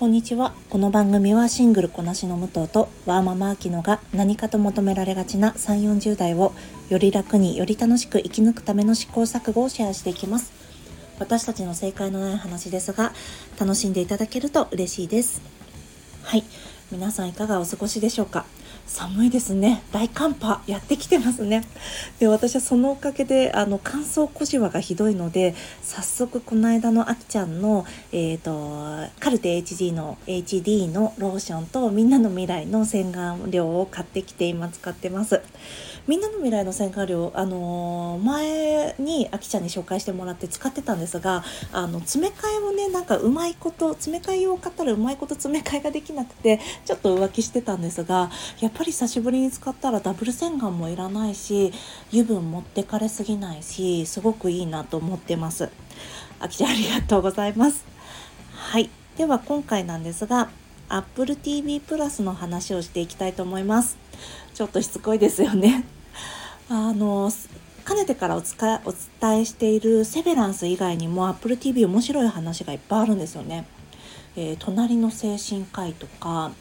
こんにちは。この番組はシングルこなしの武藤とワーママアキノが何かと求められがちな3 4 0代をより楽により楽しく生き抜くための試行錯誤をシェアしていきます。私たちの正解のない話ですが楽しんでいただけると嬉しいです。はい。皆さんいかがお過ごしでしょうか？寒いですね。大寒波やってきてますね。で私はそのおかげであの乾燥小じわがひどいので早速この間のあきちゃんの、えーと、カルテ HD の HD のローションとみんなの未来の洗顔料を買ってきて今使ってます。みんなの未来の洗顔料あのー、前にあきちゃんに紹介してもらって使ってたんですがあの詰め替えをねなんかうまいこと詰め替えを買ったらうまいこと詰め替えができなくてちょっと浮気してたんですがやっぱぱり久しぶりに使ったらダブル洗顔もいらないし油分持ってかれすぎないしすごくいいなと思ってます。あきちゃんありがとうございます。はい。では今回なんですが Apple TV プラスの話をしていきたいと思います。ちょっとしつこいですよね。あのかねてからおお伝えしているセベランス以外にも Apple TV 面白い話がいっぱいあるんですよね。えー、隣の精神科医とか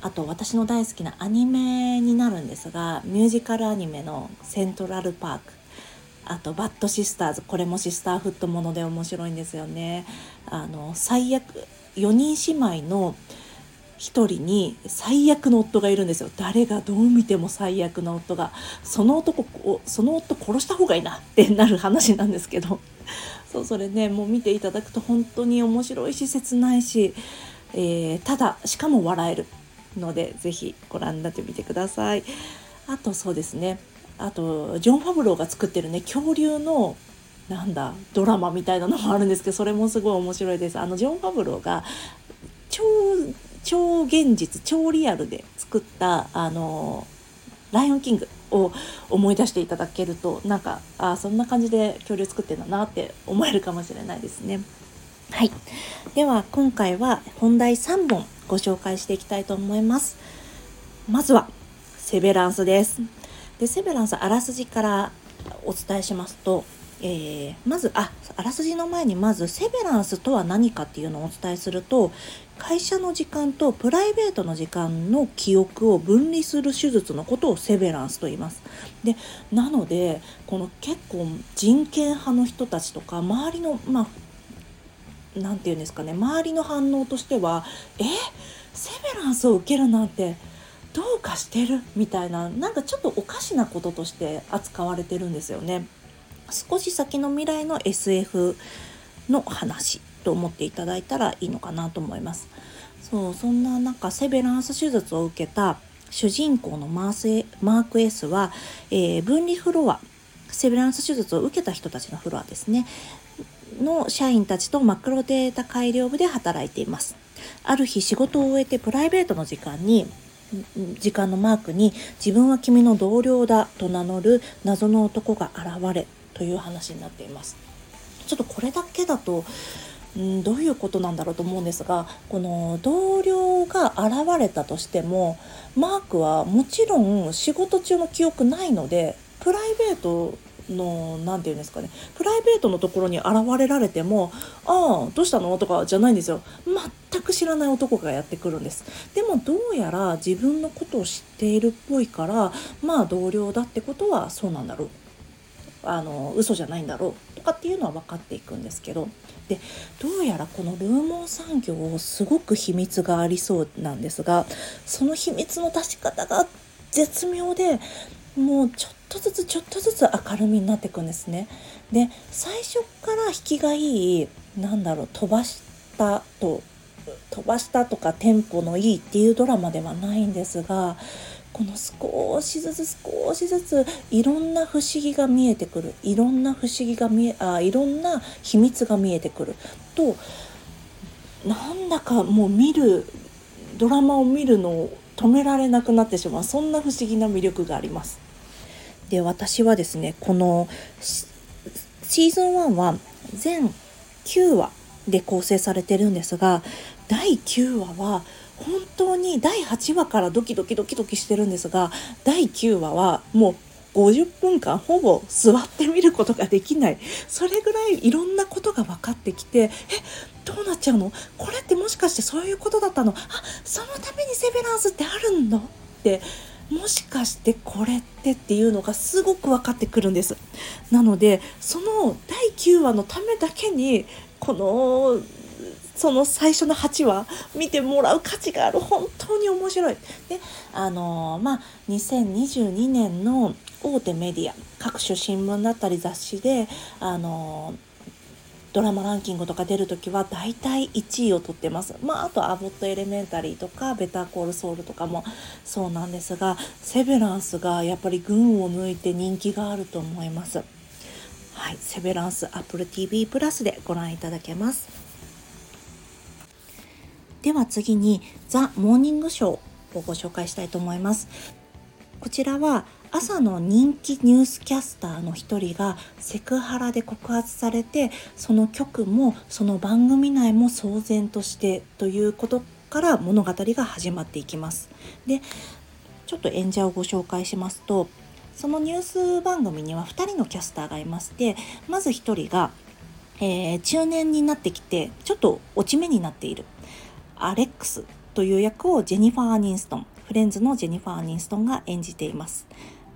あと私の大好きなアニメになるんですがミュージカルアニメの「セントラルパーク」あと「バッドシスターズ」これもシスターフットもので面白いんですよね。あの最悪4人姉妹の一人に最悪の夫がいるんですよ。誰がどう見ても最悪の夫が。その男をその夫殺した方がいいなってなる話なんですけど。そうそれねもう見ていただくと本当に面白いし切ないし、えー、ただしかも笑える。ので是非ご覧になってみてください。あとそうですね。あとジョン・ファブローが作ってるね恐竜のなんだドラマみたいなのもあるんですけどそれもすごい面白いです。あのジョン・ファブローが超超現実超リアルで作ったあのライオンキングを思い出していただけるとなんかあそんな感じで恐竜作ってんだなって思えるかもしれないですね。はい、では今回は本題3本ご紹介していきたいと思います。まずはセベランスです。でセベランスあらすじからお伝えしますとえー、まずああらすじの前にまずセベランスとは何かっていうのをお伝えすると会社の時間とプライベートの時間の記憶を分離する手術のことをセベランスと言います。でなのでこの結構人権派の人たちとか周りのまあ何て言うんですかね周りの反応としてはえ？セベランスを受けるなんてどうかしてる？みたいななんかちょっとおかしなこととして扱われてるんですよね。少し先の未来の SF の話と思っていただいたらいいのかなと思います。そうそんな中セベランス手術を受けた主人公のマーマーク S は、えー、分離フロアセベランス手術を受けた人たちのフロアですねの社員たちとマクロデータ改良部で働いています。ある日仕事を終えてプライベートの時間に時間のマークに自分は君の同僚だと名乗る謎の男が現れという話になっています。ちょっとこれだけだとんどういうことなんだろうと思うんですがこの同僚が現れたとしてもマークはもちろん仕事中の記憶ないのでプライベートの何て言うんですかねプライベートのところに現れられても「ああどうしたの?」とかじゃないんですよ。全く知らない男がやってくるんです。でもどうやら自分のことを知っているっぽいからまあ同僚だってことはそうなんだろう。あの嘘じゃないんだろうとかっていうのは分かっていくんですけど。でどうやらこのルーモン産業をすごく秘密がありそうなんですがその秘密の出し方が絶妙でもうちょっとずつちょっとずつ明るみになっていくんですね。で最初から引きがいいなんだろう飛ばしたと飛ばしたとかテンポのいいっていうドラマではないんですがこの少しずつ少しずついろんな不思議が見えてくるいろんな不思議が見えあいろんな秘密が見えてくるとなんだかもう見るドラマを見るのを止められなくなってしまうそんな不思議な魅力があります。で私はですねこのシーズン1は全9話で構成されてるんですが第9話は本当に第8話からドキドキドキドキしてるんですが第9話はもう50分間ほぼ座ってみることができない。それぐらいいろんなことが分かってきてえどうなっちゃうの？これってもしかしてそういうことだったの？あそのためにセベランスってあるんだってもしかしてこれってっていうのがすごく分かってくるんです。なのでその第9話のためだけにこのその最初の8話見てもらう価値がある。本当に面白い。であのまあ2022年の大手メディア各種新聞だったり雑誌であのドラマランキングとか出るときは大体1位を取ってます。まあ、あとアボットエレメンタリーとかベターコールソウルとかもそうなんですが、セベランスがやっぱり群を抜いて人気があると思います。はい、セベランス Apple TV プラスでご覧いただけます。では次にザ・モーニングショーをご紹介したいと思います。こちらは朝の人気ニュースキャスターの一人がセクハラで告発されてその局もその番組内も騒然としてということから物語が始まっていきます。でちょっと演者をご紹介しますとそのニュース番組には2人のキャスターがいましてまず1人が、えー、中年になってきてちょっと落ち目になっているアレックスという役をジェニファー・アニンストンフレンズのジェニファー・アニンストンが演じています。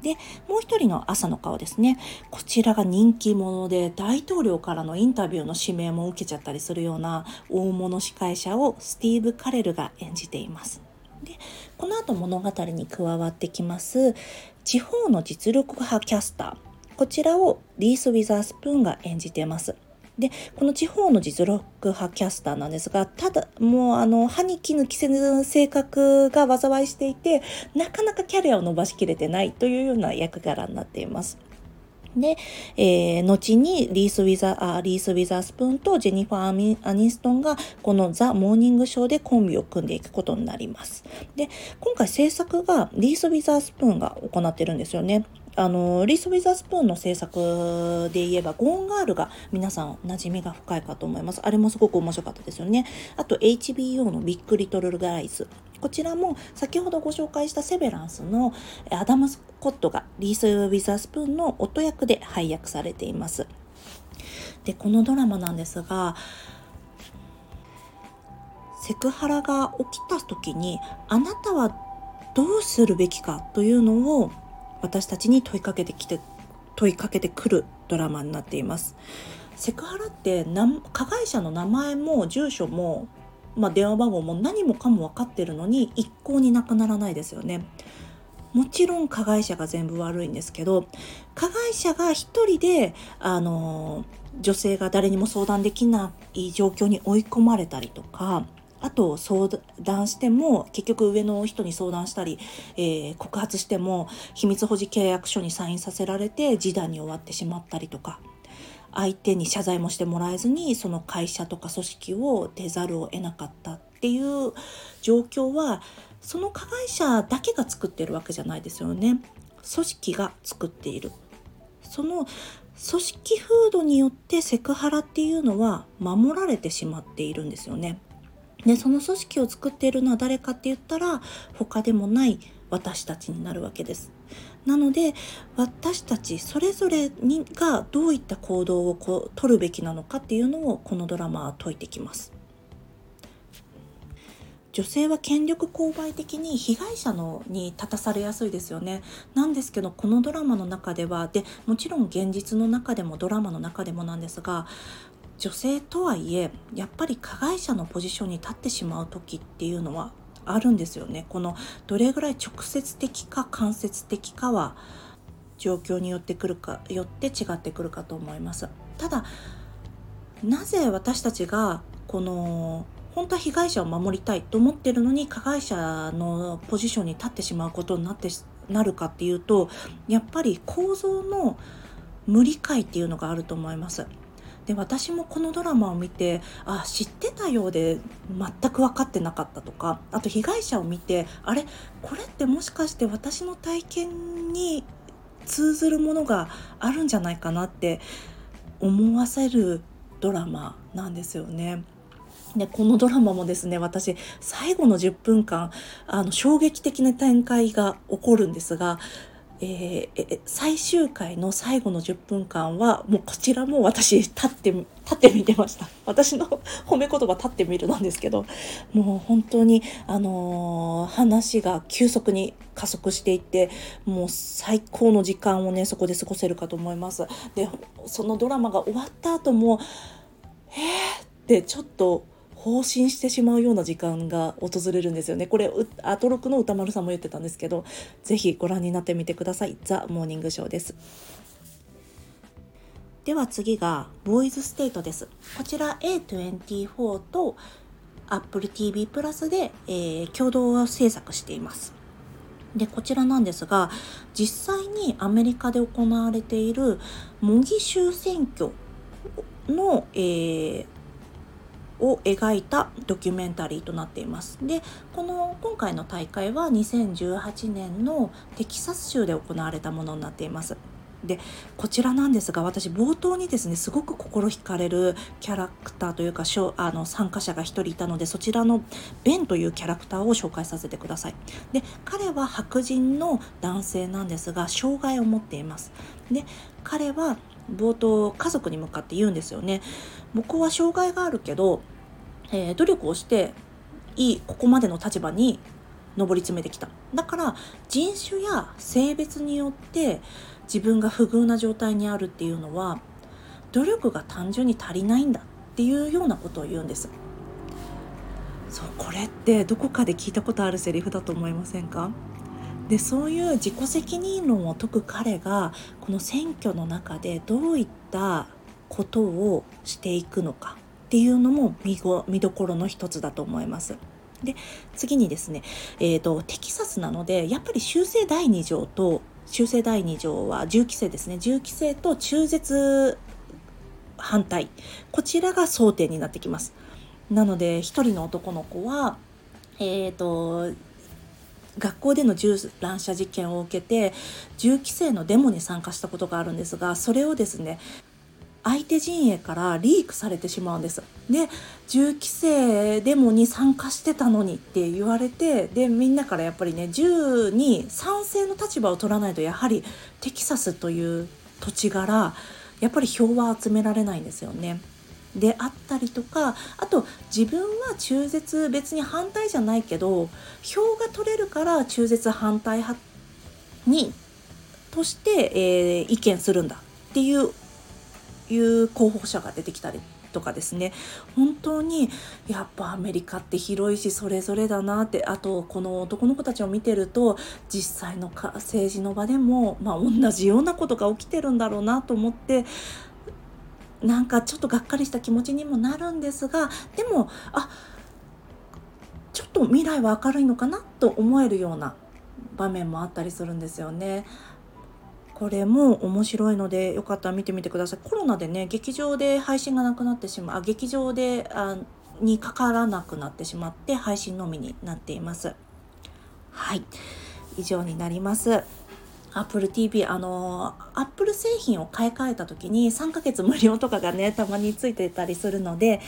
でもう一人の朝の顔ですねこちらが人気者で大統領からのインタビューの指名も受けちゃったりするような大物司会者をスティーブ・カレルが演じています。でこの後物語に加わってきます地方の実力派キャスターこちらをリース・ウィザースプーンが演じてます。でこの地方の実力派キャスターなんですがただもうあの歯に衣着せぬ性格が災いしていてなかなかキャリアを伸ばしきれてないというような役柄になっています。で、えー、後にリース・ウィザあリース・ウィザースプーンとジェニファー・アニストンがこのザ・モーニングショーでコンビを組んでいくことになります。で、今回制作がリース・ウィザースプーンが行ってるんですよね。あのリース・ウィザースプーンの制作で言えばゴーンガールが皆さん馴染みが深いかと思います。あれもすごく面白かったですよね。あと HBO のビッグ・リトル・ガイズ。こちらも先ほどご紹介したセベランスのアダム・スコットがリース・ウィザースプーンの夫役で配役されています。でこのドラマなんですがセクハラが起きた時にあなたはどうするべきかというのを私たちに問いかけてきて問いかけてくるドラマになっています。セクハラって加害者の名前も住所も、まあ、電話番号も何もかも分かってるのに一向になくならないですよね。もちろん加害者が全部悪いんですけど加害者が一人であの女性が誰にも相談できない状況に追い込まれたりとかあと相談しても結局上の人に相談したり、えー、告発しても秘密保持契約書にサインさせられて示談に終わってしまったりとか相手に謝罪もしてもらえずにその会社とか組織を出ざるを得なかったっていう状況はその加害者だけが作ってるわけじゃないですよね。組織が作っている。その組織風土によってセクハラっていうのは守られてしまっているんですよね。でその組織を作っているのは誰かって言ったら他でもない私たちになるわけです。なので私たちそれぞれにがどういった行動をこう取るべきなのかっていうのをこのドラマは説いてきます。女性は権力勾配的に被害者のに立たされやすいですよね。なんですけどこのドラマの中ではでもちろん現実の中でもドラマの中でもなんですが女性とはいえやっぱり加害者のポジションに立ってしまう時っていうのはあるんですよね。このどれぐらい直接的か間接的かは状況によってくるかよって違ってくるかと思います。ただなぜ私たちがこの本当は被害者を守りたいと思ってるのに加害者のポジションに立ってしまうことになってなるかっていうとやっぱり構造の無理解っていうのがあると思います。で私もこのドラマを見てあ知ってたようで全く分かってなかったとかあと被害者を見てあれこれってもしかして私の体験に通ずるものがあるんじゃないかなって思わせるドラマなんですよね。でこのドラマもですね私最後の10分間あの衝撃的な展開が起こるんですがえー、最終回の最後の10分間はもうこちらも私立って立って見てました。私の褒め言葉立ってみるなんですけどもう本当にあのー、話が急速に加速していってもう最高の時間をねそこで過ごせるかと思います。でそのドラマが終わった後もえーってちょっと放心してしまうような時間が訪れるんですよね。これアトロクの歌丸さんも言ってたんですけど是非ご覧になってみてください。ザ・モーニングショーです。では次がボーイズステートです。こちら A24 と Apple TV プラスで、えー、共同制作しています。でこちらなんですが実際にアメリカで行われている模擬州選挙の、えー、を描いたドキュメンタリーとなっています。でこの今回の大会は2018年のテキサス州で行われたものになっています。でこちらなんですが私冒頭にですねすごく心惹かれるキャラクターというかあの参加者が1人いたのでそちらのベンというキャラクターを紹介させてくださいで彼は白人の男性なんですが障害を持っていますで彼は冒頭家族に向かって言うんですよね僕は障害があるけどえー、努力をしていいここまでの立場に上り詰めてきた。だから人種や性別によって自分が不遇な状態にあるっていうのは努力が単純に足りないんだっていうようなことを言うんです。そうこれってどこかで聞いたことあるセリフだと思いませんか？でそういう自己責任論を解く彼がこの選挙の中でどういったことをしていくのか。っていうのも見見どころの一つだと思います。で次にですね、えーと、テキサスなのでやっぱり修正第2条と修正第2条は銃規制ですね銃規制と中絶反対こちらが争点になってきます。なので1人の男の子はえっ、ー、と学校での銃乱射事件を受けて銃規制のデモに参加したことがあるんですがそれをですね相手陣営からリークされてしまうんです。で銃規制デモに参加してたのにって言われてでみんなからやっぱりね銃に賛成の立場を取らないとやはりテキサスという土地柄やっぱり票は集められないんですよね。であったりとかあと自分は中絶別に反対じゃないけど票が取れるから中絶反対派にとして、えー、意見するんだっていういう候補者が出てきたりとかですね本当にやっぱアメリカって広いしそれぞれだなってあとこの男の子たちを見てると実際のか政治の場でも、まあ、同じようなことが起きてるんだろうなと思ってなんかちょっとがっかりした気持ちにもなるんですがでもあちょっと未来は明るいのかなと思えるような場面もあったりするんですよね。これも面白いのでよかったら見てみてください。コロナでね劇場で配信がなくなってしまうあ劇場であにかからなくなってしまって配信のみになっています。はい。以上になります。Apple TV あの Apple 製品を買い替えた時に3ヶ月無料とかがねたまについてたりするので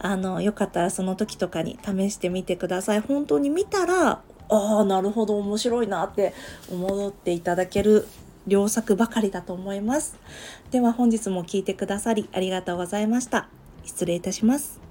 あのよかったらその時とかに試してみてください。本当に見たらああなるほど面白いなって思っていただける良作ばかりだと思います。では本日も聴いてくださりありがとうございました。失礼いたします。